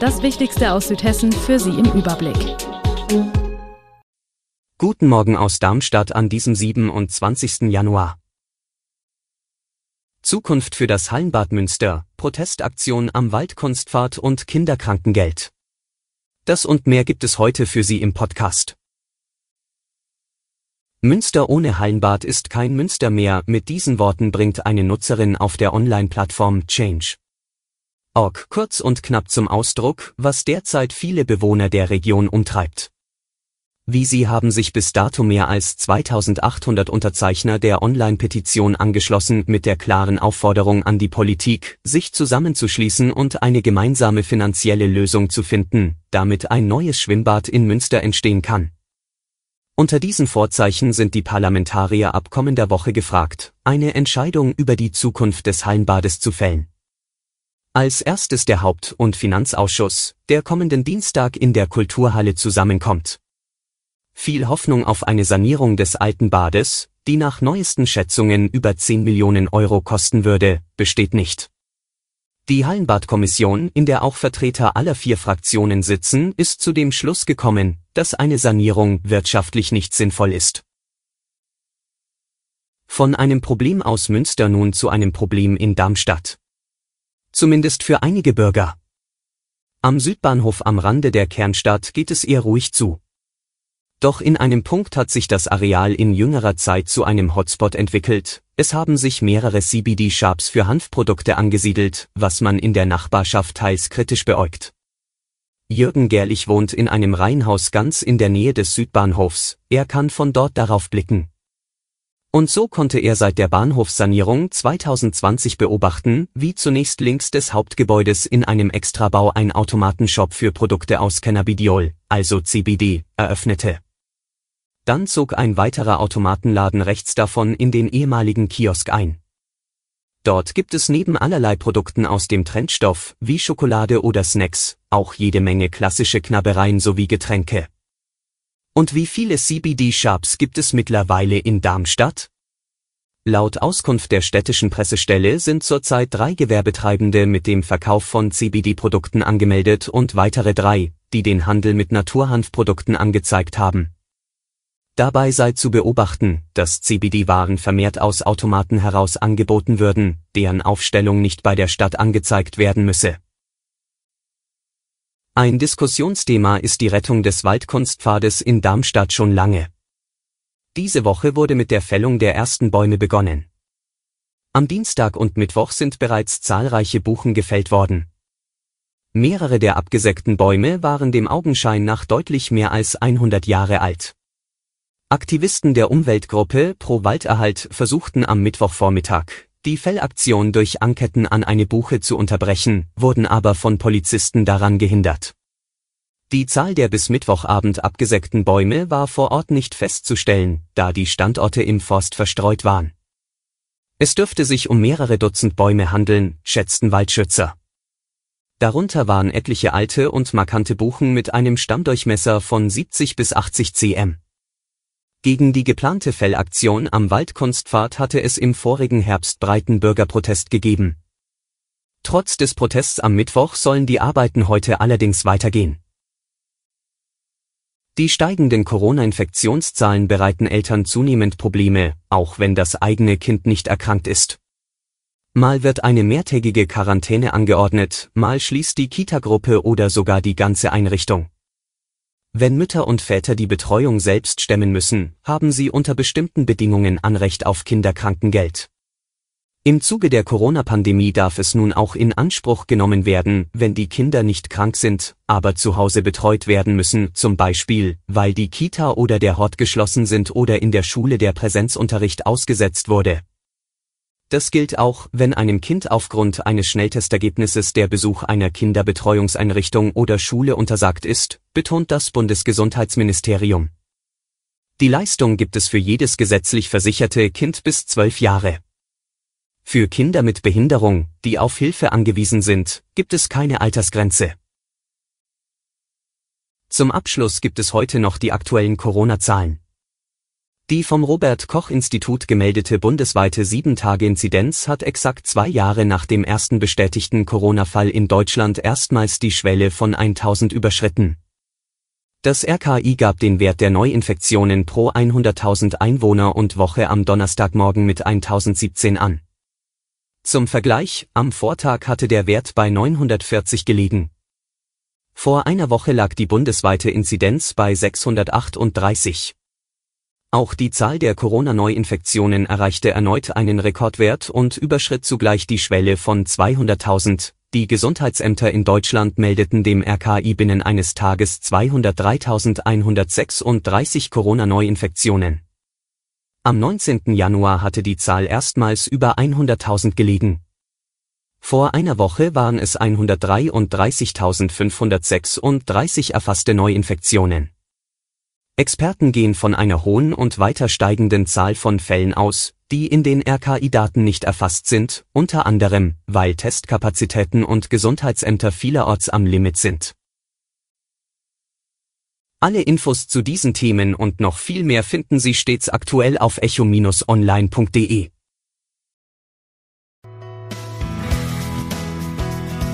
Das Wichtigste aus Südhessen für Sie im Überblick. Guten Morgen aus Darmstadt an diesem 27. Januar. Zukunft für das Hallenbad Münster, Protestaktion am Waldkunstfahrt und Kinderkrankengeld. Das und mehr gibt es heute für Sie im Podcast. Münster ohne Hallenbad ist kein Münster mehr, mit diesen Worten bringt eine Nutzerin auf der Online-Plattform Change. Org kurz und knapp zum Ausdruck, was derzeit viele Bewohner der Region umtreibt. Wie sie haben sich bis dato mehr als 2800 Unterzeichner der Online-Petition angeschlossen mit der klaren Aufforderung an die Politik, sich zusammenzuschließen und eine gemeinsame finanzielle Lösung zu finden, damit ein neues Schwimmbad in Münster entstehen kann. Unter diesen Vorzeichen sind die Parlamentarier ab kommender Woche gefragt, eine Entscheidung über die Zukunft des Hallenbades zu fällen. Als erstes der Haupt- und Finanzausschuss, der kommenden Dienstag in der Kulturhalle zusammenkommt. Viel Hoffnung auf eine Sanierung des alten Bades, die nach neuesten Schätzungen über 10 Millionen Euro kosten würde, besteht nicht. Die Hallenbadkommission, in der auch Vertreter aller vier Fraktionen sitzen, ist zu dem Schluss gekommen, dass eine Sanierung wirtschaftlich nicht sinnvoll ist. Von einem Problem aus Münster nun zu einem Problem in Darmstadt. Zumindest für einige Bürger. Am Südbahnhof am Rande der Kernstadt geht es eher ruhig zu. Doch in einem Punkt hat sich das Areal in jüngerer Zeit zu einem Hotspot entwickelt, es haben sich mehrere CBD-Shops für Hanfprodukte angesiedelt, was man in der Nachbarschaft teils kritisch beäugt. Jürgen Gerlich wohnt in einem Reihenhaus ganz in der Nähe des Südbahnhofs, er kann von dort darauf blicken. Und so konnte er seit der Bahnhofssanierung 2020 beobachten, wie zunächst links des Hauptgebäudes in einem Extrabau ein Automatenshop für Produkte aus Cannabidiol, also CBD, eröffnete. Dann zog ein weiterer Automatenladen rechts davon in den ehemaligen Kiosk ein. Dort gibt es neben allerlei Produkten aus dem Trendstoff, wie Schokolade oder Snacks, auch jede Menge klassische Knabbereien sowie Getränke. Und wie viele CBD-Shops gibt es mittlerweile in Darmstadt? Laut Auskunft der städtischen Pressestelle sind zurzeit drei Gewerbetreibende mit dem Verkauf von CBD-Produkten angemeldet und weitere drei, die den Handel mit Naturhanfprodukten angezeigt haben. Dabei sei zu beobachten, dass CBD-Waren vermehrt aus Automaten heraus angeboten würden, deren Aufstellung nicht bei der Stadt angezeigt werden müsse. Ein Diskussionsthema ist die Rettung des Waldkunstpfades in Darmstadt schon lange. Diese Woche wurde mit der Fällung der ersten Bäume begonnen. Am Dienstag und Mittwoch sind bereits zahlreiche Buchen gefällt worden. Mehrere der abgesägten Bäume waren dem Augenschein nach deutlich mehr als 100 Jahre alt. Aktivisten der Umweltgruppe Pro Walderhalt versuchten am Mittwochvormittag, die Fellaktion durch Anketten an eine Buche zu unterbrechen, wurden aber von Polizisten daran gehindert. Die Zahl der bis Mittwochabend abgesägten Bäume war vor Ort nicht festzustellen, da die Standorte im Forst verstreut waren. Es dürfte sich um mehrere Dutzend Bäume handeln, schätzten Waldschützer. Darunter waren etliche alte und markante Buchen mit einem Stammdurchmesser von 70 bis 80 cm. Gegen die geplante Fellaktion am Waldkunstpfad hatte es im vorigen Herbst breiten Bürgerprotest gegeben. Trotz des Protests am Mittwoch sollen die Arbeiten heute allerdings weitergehen. Die steigenden Corona-Infektionszahlen bereiten Eltern zunehmend Probleme, auch wenn das eigene Kind nicht erkrankt ist. Mal wird eine mehrtägige Quarantäne angeordnet, mal schließt die Kita-Gruppe oder sogar die ganze Einrichtung. Wenn Mütter und Väter die Betreuung selbst stemmen müssen, haben sie unter bestimmten Bedingungen Anrecht auf Kinderkrankengeld. Im Zuge der Corona-Pandemie darf es nun auch in Anspruch genommen werden, wenn die Kinder nicht krank sind, aber zu Hause betreut werden müssen, zum Beispiel, weil die Kita oder der Hort geschlossen sind oder in der Schule der Präsenzunterricht ausgesetzt wurde. Das gilt auch, wenn einem Kind aufgrund eines Schnelltestergebnisses der Besuch einer Kinderbetreuungseinrichtung oder Schule untersagt ist, betont das Bundesgesundheitsministerium. Die Leistung gibt es für jedes gesetzlich versicherte Kind bis zwölf Jahre. Für Kinder mit Behinderung, die auf Hilfe angewiesen sind, gibt es keine Altersgrenze. Zum Abschluss gibt es heute noch die aktuellen Corona-Zahlen. Die vom Robert Koch Institut gemeldete bundesweite 7-Tage-Inzidenz hat exakt zwei Jahre nach dem ersten bestätigten Corona-Fall in Deutschland erstmals die Schwelle von 1000 überschritten. Das RKI gab den Wert der Neuinfektionen pro 100.000 Einwohner und Woche am Donnerstagmorgen mit 1017 an. Zum Vergleich, am Vortag hatte der Wert bei 940 gelegen. Vor einer Woche lag die bundesweite Inzidenz bei 638. Auch die Zahl der Corona-Neuinfektionen erreichte erneut einen Rekordwert und überschritt zugleich die Schwelle von 200.000. Die Gesundheitsämter in Deutschland meldeten dem RKI binnen eines Tages 203.136 Corona-Neuinfektionen. Am 19. Januar hatte die Zahl erstmals über 100.000 gelegen. Vor einer Woche waren es 133.536 erfasste Neuinfektionen. Experten gehen von einer hohen und weiter steigenden Zahl von Fällen aus, die in den RKI-Daten nicht erfasst sind, unter anderem, weil Testkapazitäten und Gesundheitsämter vielerorts am Limit sind. Alle Infos zu diesen Themen und noch viel mehr finden Sie stets aktuell auf echo-online.de.